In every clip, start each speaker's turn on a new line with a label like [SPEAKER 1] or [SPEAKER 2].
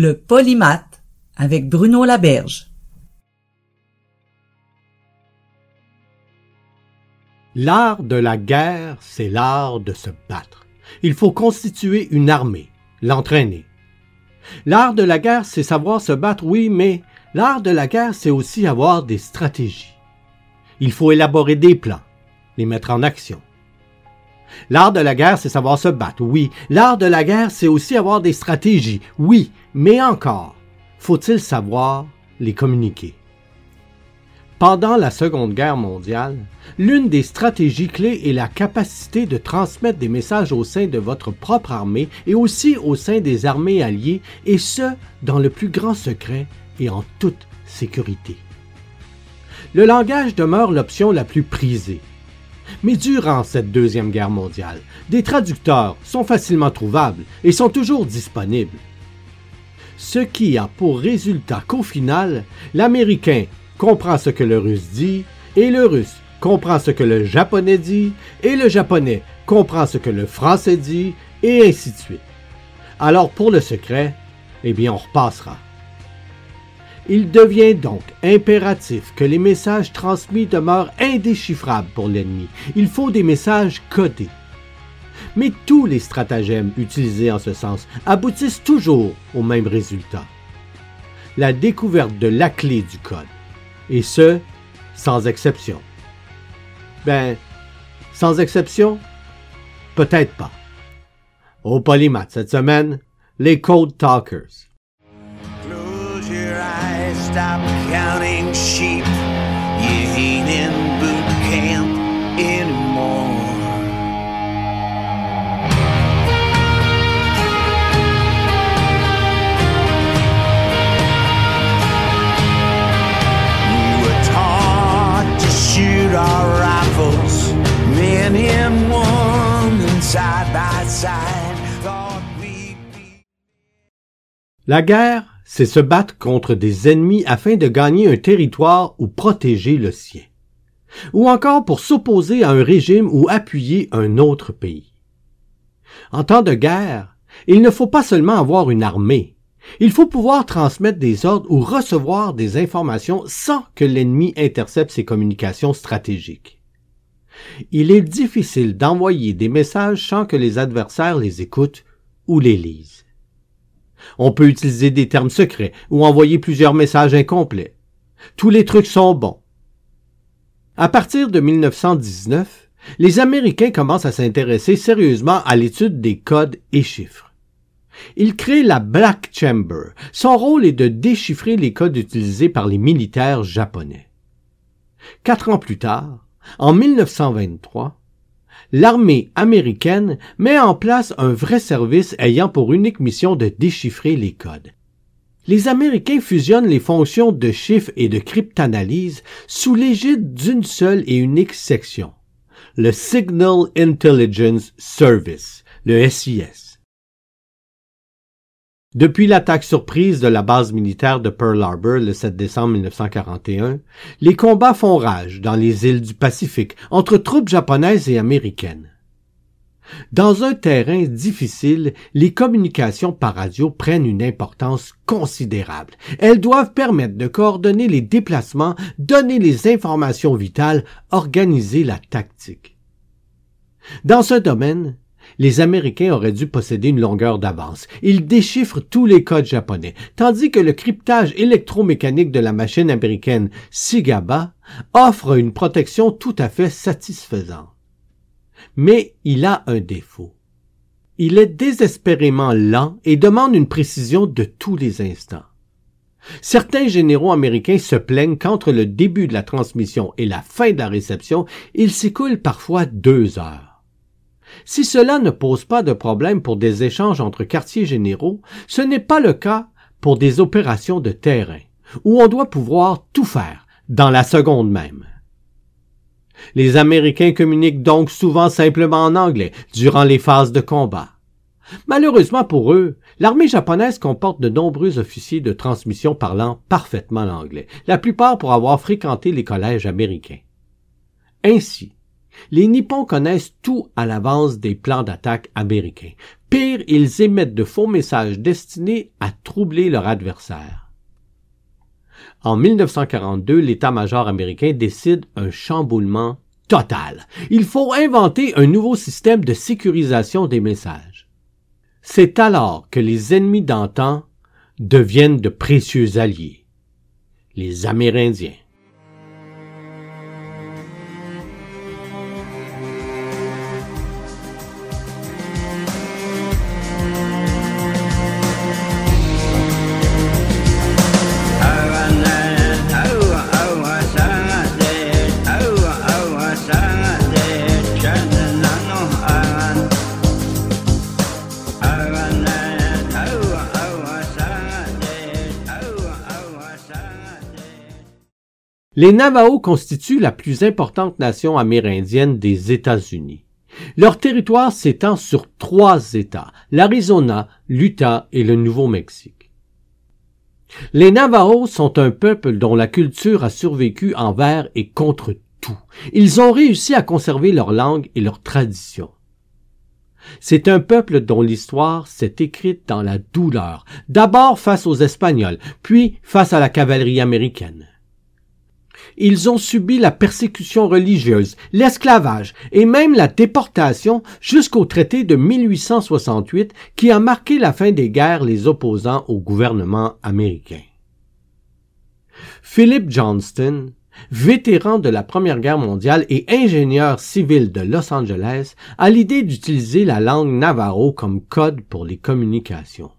[SPEAKER 1] Le polymath avec Bruno Laberge.
[SPEAKER 2] L'art de la guerre, c'est l'art de se battre. Il faut constituer une armée, l'entraîner. L'art de la guerre, c'est savoir se battre, oui, mais l'art de la guerre, c'est aussi avoir des stratégies. Il faut élaborer des plans, les mettre en action. L'art de la guerre, c'est savoir se battre, oui. L'art de la guerre, c'est aussi avoir des stratégies, oui. Mais encore, faut-il savoir les communiquer? Pendant la Seconde Guerre mondiale, l'une des stratégies clés est la capacité de transmettre des messages au sein de votre propre armée et aussi au sein des armées alliées, et ce, dans le plus grand secret et en toute sécurité. Le langage demeure l'option la plus prisée, mais durant cette Deuxième Guerre mondiale, des traducteurs sont facilement trouvables et sont toujours disponibles. Ce qui a pour résultat qu'au final, l'Américain comprend ce que le Russe dit et le Russe comprend ce que le Japonais dit et le Japonais comprend ce que le Français dit et ainsi de suite. Alors pour le secret, eh bien on repassera. Il devient donc impératif que les messages transmis demeurent indéchiffrables pour l'ennemi. Il faut des messages codés. Mais tous les stratagèmes utilisés en ce sens aboutissent toujours au même résultat. La découverte de la clé du code. Et ce, sans exception. Ben, sans exception? Peut-être pas. Au Polymath cette semaine, les Code Talkers. stop counting sheep. La guerre c'est se battre contre des ennemis afin de gagner un territoire ou protéger le sien, ou encore pour s'opposer à un régime ou appuyer un autre pays. En temps de guerre, il ne faut pas seulement avoir une armée, il faut pouvoir transmettre des ordres ou recevoir des informations sans que l'ennemi intercepte ses communications stratégiques. Il est difficile d'envoyer des messages sans que les adversaires les écoutent ou les lisent. On peut utiliser des termes secrets ou envoyer plusieurs messages incomplets. Tous les trucs sont bons. À partir de 1919, les Américains commencent à s'intéresser sérieusement à l'étude des codes et chiffres. Ils créent la Black Chamber. Son rôle est de déchiffrer les codes utilisés par les militaires japonais. Quatre ans plus tard, en 1923, l'armée américaine met en place un vrai service ayant pour unique mission de déchiffrer les codes. Les Américains fusionnent les fonctions de chiffre et de cryptanalyse sous l'égide d'une seule et unique section, le Signal Intelligence Service, le SIS. Depuis l'attaque surprise de la base militaire de Pearl Harbor le 7 décembre 1941, les combats font rage dans les îles du Pacifique entre troupes japonaises et américaines. Dans un terrain difficile, les communications par radio prennent une importance considérable. Elles doivent permettre de coordonner les déplacements, donner les informations vitales, organiser la tactique. Dans ce domaine, les Américains auraient dû posséder une longueur d'avance. Ils déchiffrent tous les codes japonais, tandis que le cryptage électromécanique de la machine américaine Sigaba offre une protection tout à fait satisfaisante. Mais il a un défaut. Il est désespérément lent et demande une précision de tous les instants. Certains généraux américains se plaignent qu'entre le début de la transmission et la fin de la réception, il s'écoule parfois deux heures. Si cela ne pose pas de problème pour des échanges entre quartiers généraux, ce n'est pas le cas pour des opérations de terrain, où on doit pouvoir tout faire dans la seconde même. Les Américains communiquent donc souvent simplement en anglais durant les phases de combat. Malheureusement pour eux, l'armée japonaise comporte de nombreux officiers de transmission parlant parfaitement l'anglais, la plupart pour avoir fréquenté les collèges américains. Ainsi, les Nippons connaissent tout à l'avance des plans d'attaque américains. Pire, ils émettent de faux messages destinés à troubler leur adversaire. En 1942, l'état-major américain décide un chamboulement total. Il faut inventer un nouveau système de sécurisation des messages. C'est alors que les ennemis d'antan deviennent de précieux alliés. Les Amérindiens. Les Navajos constituent la plus importante nation amérindienne des États-Unis. Leur territoire s'étend sur trois États, l'Arizona, l'Utah et le Nouveau-Mexique. Les Navajos sont un peuple dont la culture a survécu envers et contre tout. Ils ont réussi à conserver leur langue et leur tradition. C'est un peuple dont l'histoire s'est écrite dans la douleur, d'abord face aux Espagnols, puis face à la cavalerie américaine ils ont subi la persécution religieuse, l'esclavage et même la déportation jusqu'au traité de 1868 qui a marqué la fin des guerres les opposant au gouvernement américain. Philip Johnston, vétéran de la Première Guerre mondiale et ingénieur civil de Los Angeles, a l'idée d'utiliser la langue Navarro comme code pour les communications.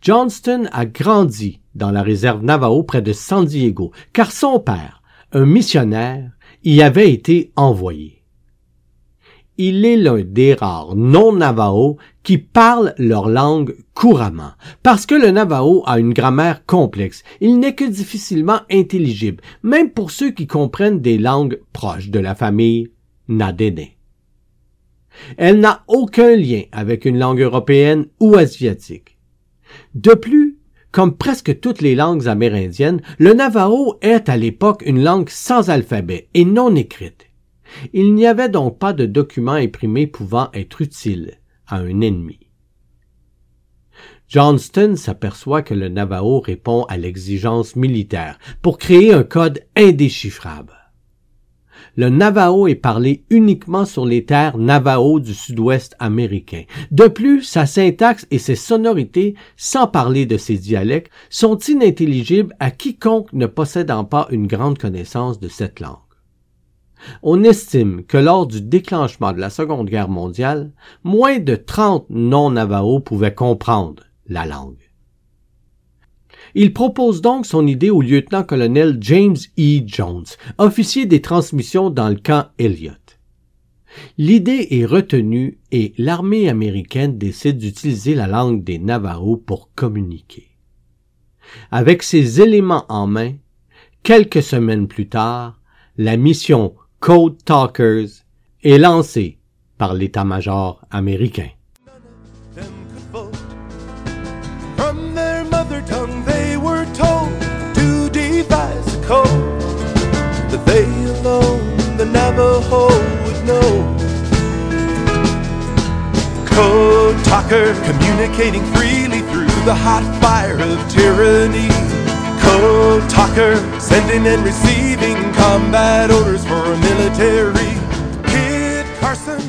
[SPEAKER 2] Johnston a grandi dans la réserve Navajo près de San Diego, car son père, un missionnaire, y avait été envoyé. Il est l'un des rares non-Navajo qui parlent leur langue couramment, parce que le Navajo a une grammaire complexe. Il n'est que difficilement intelligible, même pour ceux qui comprennent des langues proches de la famille Nadene. Elle n'a aucun lien avec une langue européenne ou asiatique. De plus, comme presque toutes les langues amérindiennes, le Navajo est à l'époque une langue sans alphabet et non écrite. Il n'y avait donc pas de document imprimé pouvant être utile à un ennemi. Johnston s'aperçoit que le Navajo répond à l'exigence militaire pour créer un code indéchiffrable le Navajo est parlé uniquement sur les terres Navajo du sud-ouest américain. De plus, sa syntaxe et ses sonorités, sans parler de ses dialectes, sont inintelligibles à quiconque ne possédant pas une grande connaissance de cette langue. On estime que lors du déclenchement de la Seconde Guerre mondiale, moins de 30 non-Navajo pouvaient comprendre la langue. Il propose donc son idée au lieutenant-colonel James E. Jones, officier des transmissions dans le camp Elliott. L'idée est retenue et l'armée américaine décide d'utiliser la langue des Navajos pour communiquer. Avec ces éléments en main, quelques semaines plus tard, la mission Code Talkers est lancée par l'état-major américain. The Navajo would know. Code talker, communicating freely through the hot fire of tyranny. Code talker, sending and receiving combat orders for a military. Kid Carson.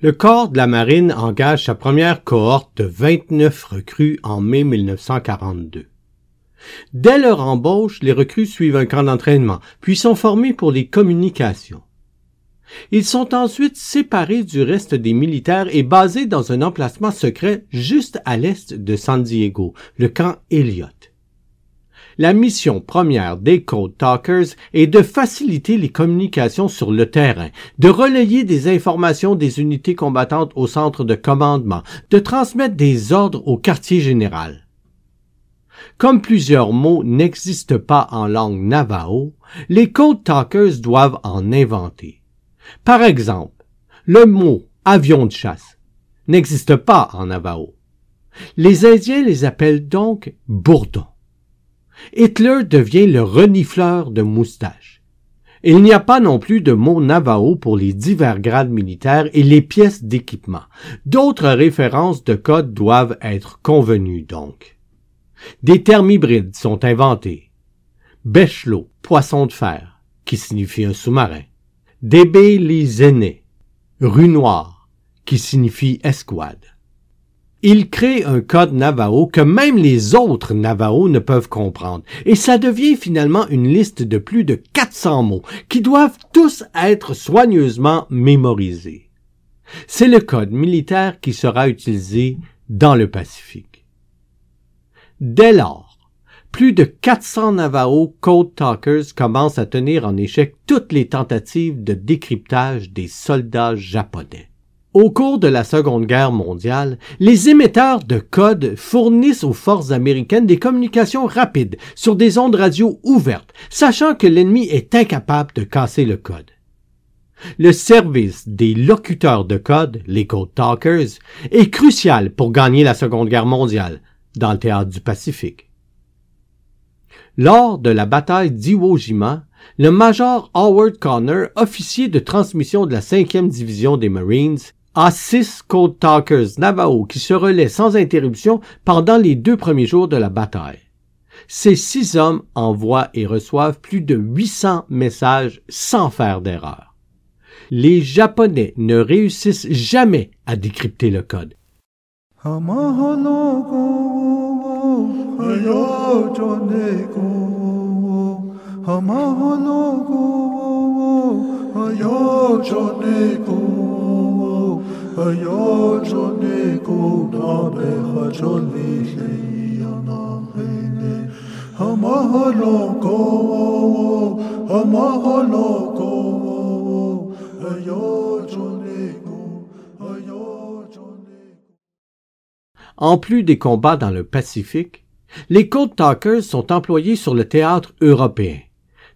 [SPEAKER 2] Le corps de la marine engage sa première cohorte de 29 recrues en mai 1942. Dès leur embauche, les recrues suivent un camp d'entraînement, puis sont formés pour les communications. Ils sont ensuite séparés du reste des militaires et basés dans un emplacement secret juste à l'est de San Diego, le camp Elliott. La mission première des Code Talkers est de faciliter les communications sur le terrain, de relayer des informations des unités combattantes au centre de commandement, de transmettre des ordres au quartier général. Comme plusieurs mots n'existent pas en langue navajo, les Code Talkers doivent en inventer. Par exemple, le mot avion de chasse n'existe pas en Navajo. Les Indiens les appellent donc bourdons. Hitler devient le renifleur de moustaches. Il n'y a pas non plus de mot Navajo pour les divers grades militaires et les pièces d'équipement. D'autres références de code doivent être convenues donc. Des termes hybrides sont inventés. Bechelot, poisson de fer, qui signifie un sous-marin. Débé les rue noire, qui signifie escouade. Il crée un code Navajo que même les autres Navajo ne peuvent comprendre, et ça devient finalement une liste de plus de 400 mots qui doivent tous être soigneusement mémorisés. C'est le code militaire qui sera utilisé dans le Pacifique. Dès lors, plus de 400 Navajo Code Talkers commencent à tenir en échec toutes les tentatives de décryptage des soldats japonais. Au cours de la Seconde Guerre mondiale, les émetteurs de code fournissent aux forces américaines des communications rapides sur des ondes radio ouvertes, sachant que l'ennemi est incapable de casser le code. Le service des locuteurs de code, les Code Talkers, est crucial pour gagner la Seconde Guerre mondiale dans le théâtre du Pacifique. Lors de la bataille d'Iwo Jima, le major Howard Connor, officier de transmission de la 5e division des Marines, a six Code Talkers Navajo qui se relaient sans interruption pendant les deux premiers jours de la bataille. Ces six hommes envoient et reçoivent plus de 800 messages sans faire d'erreur. Les Japonais ne réussissent jamais à décrypter le code. Hamahologo, Hayojonego, Hamahologo, Hayojonego, Hayojonego, Nabe Hajoli, Yana Hene, Hamahologo, En plus des combats dans le Pacifique, les Code Talkers sont employés sur le théâtre européen.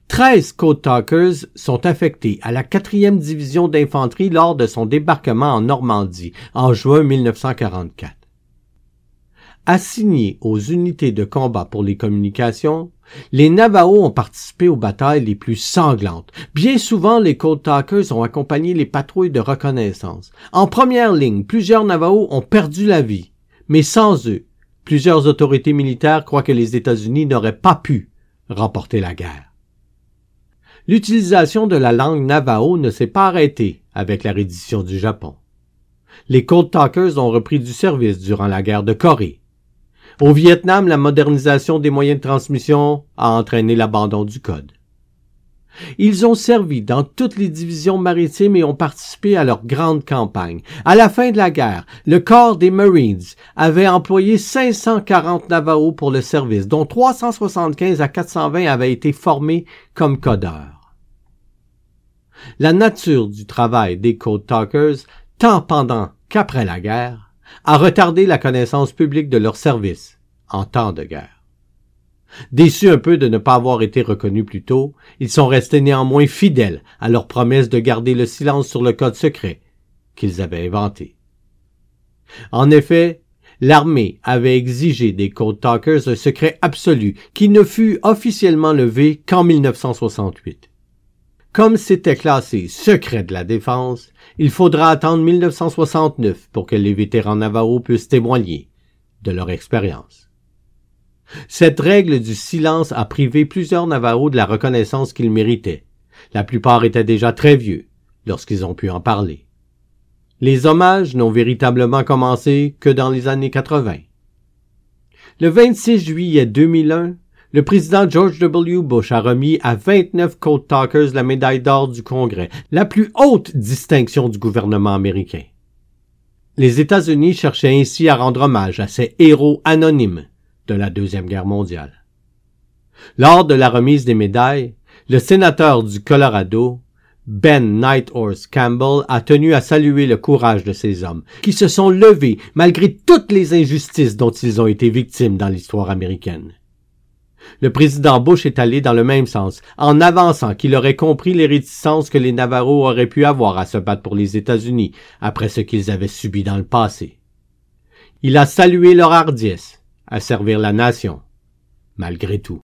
[SPEAKER 2] 13 Code Talkers sont affectés à la 4e division d'infanterie lors de son débarquement en Normandie en juin 1944. Assignés aux unités de combat pour les communications, les Navajos ont participé aux batailles les plus sanglantes. Bien souvent, les Code Talkers ont accompagné les patrouilles de reconnaissance. En première ligne, plusieurs Navajos ont perdu la vie. Mais sans eux, plusieurs autorités militaires croient que les États-Unis n'auraient pas pu remporter la guerre. L'utilisation de la langue Navajo ne s'est pas arrêtée avec la reddition du Japon. Les Code Talkers ont repris du service durant la guerre de Corée. Au Vietnam, la modernisation des moyens de transmission a entraîné l'abandon du code. Ils ont servi dans toutes les divisions maritimes et ont participé à leur grande campagne. À la fin de la guerre, le corps des Marines avait employé 540 Navajos pour le service, dont 375 à 420 avaient été formés comme codeurs. La nature du travail des Code Talkers, tant pendant qu'après la guerre, a retardé la connaissance publique de leur service en temps de guerre. Déçus un peu de ne pas avoir été reconnus plus tôt, ils sont restés néanmoins fidèles à leur promesse de garder le silence sur le code secret qu'ils avaient inventé. En effet, l'armée avait exigé des Code Talkers un secret absolu qui ne fut officiellement levé qu'en 1968. Comme c'était classé secret de la défense, il faudra attendre 1969 pour que les vétérans Navarro puissent témoigner de leur expérience. Cette règle du silence a privé plusieurs Navarros de la reconnaissance qu'ils méritaient. La plupart étaient déjà très vieux lorsqu'ils ont pu en parler. Les hommages n'ont véritablement commencé que dans les années 80. Le 26 juillet 2001, le président George W. Bush a remis à 29 Code Talkers la médaille d'or du Congrès, la plus haute distinction du gouvernement américain. Les États-Unis cherchaient ainsi à rendre hommage à ces héros anonymes de la Deuxième Guerre mondiale. Lors de la remise des médailles, le sénateur du Colorado, Ben Nighthorse Campbell a tenu à saluer le courage de ces hommes, qui se sont levés malgré toutes les injustices dont ils ont été victimes dans l'histoire américaine. Le président Bush est allé dans le même sens, en avançant qu'il aurait compris les réticences que les Navarros auraient pu avoir à se battre pour les États-Unis après ce qu'ils avaient subi dans le passé. Il a salué leur hardiesse à servir la nation, malgré tout.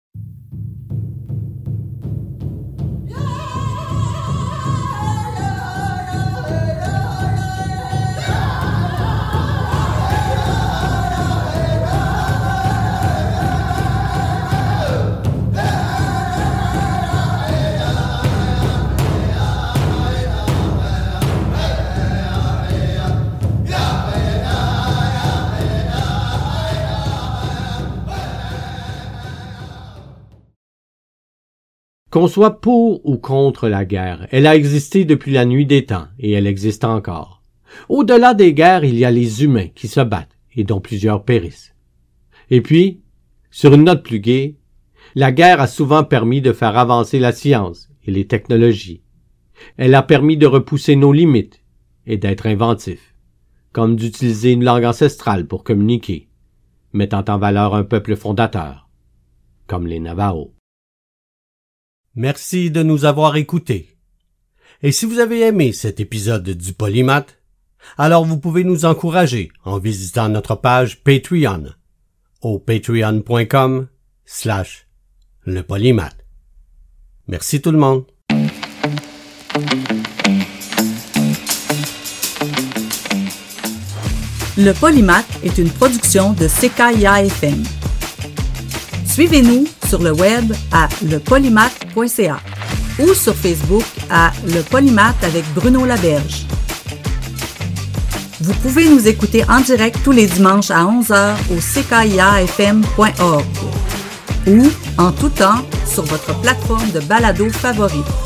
[SPEAKER 2] Qu'on soit pour ou contre la guerre, elle a existé depuis la nuit des temps et elle existe encore. Au-delà des guerres, il y a les humains qui se battent et dont plusieurs périssent. Et puis, sur une note plus gaie, la guerre a souvent permis de faire avancer la science et les technologies. Elle a permis de repousser nos limites et d'être inventif, comme d'utiliser une langue ancestrale pour communiquer, mettant en valeur un peuple fondateur, comme les Navajos. Merci de nous avoir écoutés. Et si vous avez aimé cet épisode du Polymath, alors vous pouvez nous encourager en visitant notre page Patreon au patreon.com slash le polymath. Merci tout le monde.
[SPEAKER 1] Le Polymath est une production de CKIA FM. Suivez-nous sur le web à lepolymath.ca ou sur Facebook à Le Polymath avec Bruno Laberge. Vous pouvez nous écouter en direct tous les dimanches à 11h au ckiafm.org ou en tout temps sur votre plateforme de balado favorite.